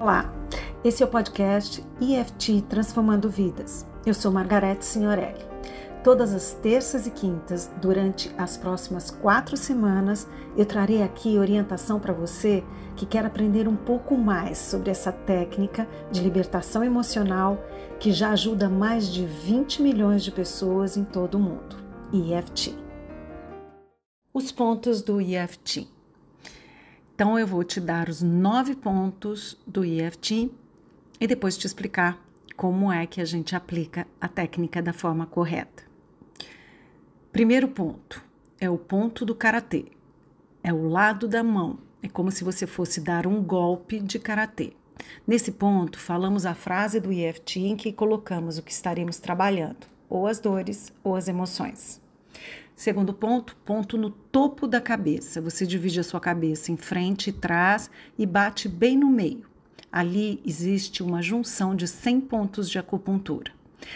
Olá, esse é o podcast EFT Transformando Vidas. Eu sou Margarete Signorelli. Todas as terças e quintas, durante as próximas quatro semanas, eu trarei aqui orientação para você que quer aprender um pouco mais sobre essa técnica de libertação emocional que já ajuda mais de 20 milhões de pessoas em todo o mundo. EFT. Os pontos do EFT. Então, eu vou te dar os nove pontos do EFT e depois te explicar como é que a gente aplica a técnica da forma correta. Primeiro ponto é o ponto do karatê. É o lado da mão. É como se você fosse dar um golpe de karatê. Nesse ponto, falamos a frase do EFT em que colocamos o que estaremos trabalhando, ou as dores ou as emoções. Segundo ponto, ponto no topo da cabeça. Você divide a sua cabeça em frente e trás e bate bem no meio. Ali existe uma junção de 100 pontos de acupuntura.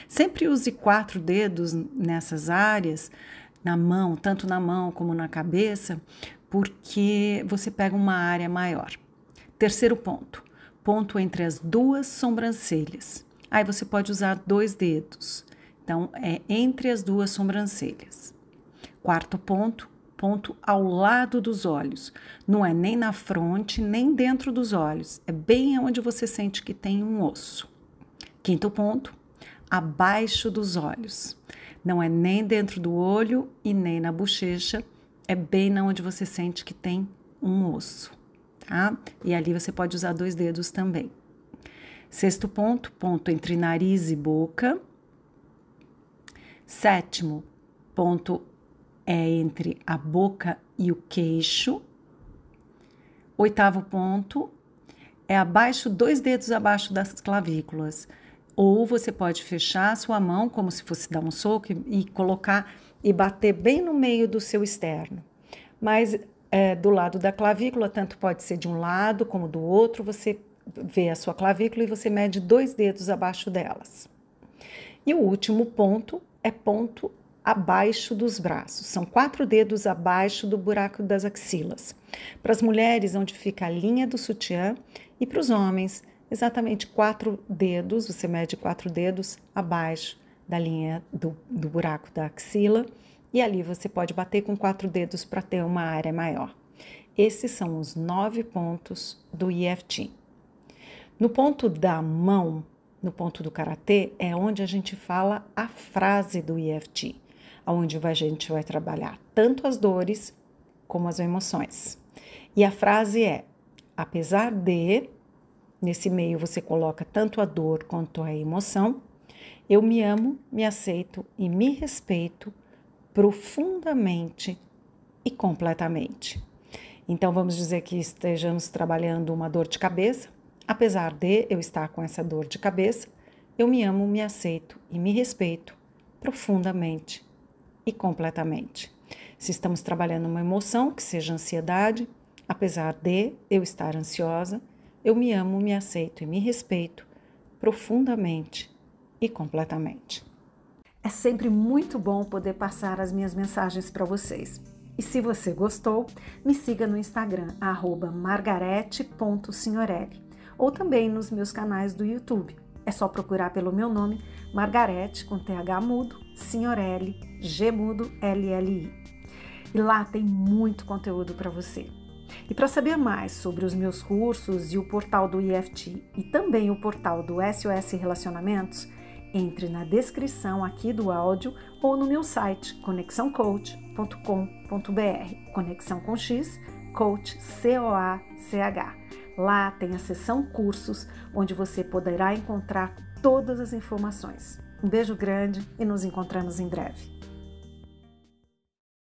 Sempre use quatro dedos nessas áreas, na mão, tanto na mão como na cabeça, porque você pega uma área maior. Terceiro ponto, ponto entre as duas sobrancelhas. Aí você pode usar dois dedos. Então, é entre as duas sobrancelhas. Quarto ponto, ponto ao lado dos olhos. Não é nem na fronte, nem dentro dos olhos. É bem onde você sente que tem um osso. Quinto ponto, abaixo dos olhos. Não é nem dentro do olho e nem na bochecha. É bem onde você sente que tem um osso, tá? E ali você pode usar dois dedos também. Sexto ponto, ponto entre nariz e boca. Sétimo, ponto é entre a boca e o queixo. Oitavo ponto é abaixo, dois dedos abaixo das clavículas. Ou você pode fechar a sua mão como se fosse dar um soco e, colocar e bater bem no meio do seu externo. Mas é, do lado da clavícula, tanto pode ser de um lado como do outro, você vê a sua clavícula e você mede dois dedos abaixo delas. E o último ponto é ponto abaixo dos braços. São quatro dedos abaixo do buraco das axilas. Para as mulheres, onde fica a linha do sutiã, e para os homens, exatamente quatro dedos, você mede quatro dedos abaixo da linha do, do buraco da axila, e ali você pode bater com quatro dedos para ter uma área maior. Esses são os nove pontos do EFT. No ponto da mão, no ponto do karatê, é onde a gente fala a frase do EFT onde a gente vai trabalhar tanto as dores como as emoções. E a frase é: apesar de, nesse meio você coloca tanto a dor quanto a emoção, eu me amo, me aceito e me respeito profundamente e completamente. Então vamos dizer que estejamos trabalhando uma dor de cabeça, apesar de eu estar com essa dor de cabeça, eu me amo, me aceito e me respeito profundamente e completamente. Se estamos trabalhando uma emoção, que seja ansiedade, apesar de eu estar ansiosa, eu me amo, me aceito e me respeito profundamente e completamente. É sempre muito bom poder passar as minhas mensagens para vocês. E se você gostou, me siga no Instagram, margarete.signorelli, ou também nos meus canais do YouTube. É só procurar pelo meu nome, Margarete, com TH mudo, Signorelli, G mudo, LLI. E lá tem muito conteúdo para você. E para saber mais sobre os meus cursos e o portal do IFT e também o portal do SOS Relacionamentos, entre na descrição aqui do áudio ou no meu site conexãocoach.com.br. Conexão com X, coach C O A C H. Lá tem a seção cursos, onde você poderá encontrar todas as informações. Um beijo grande e nos encontramos em breve.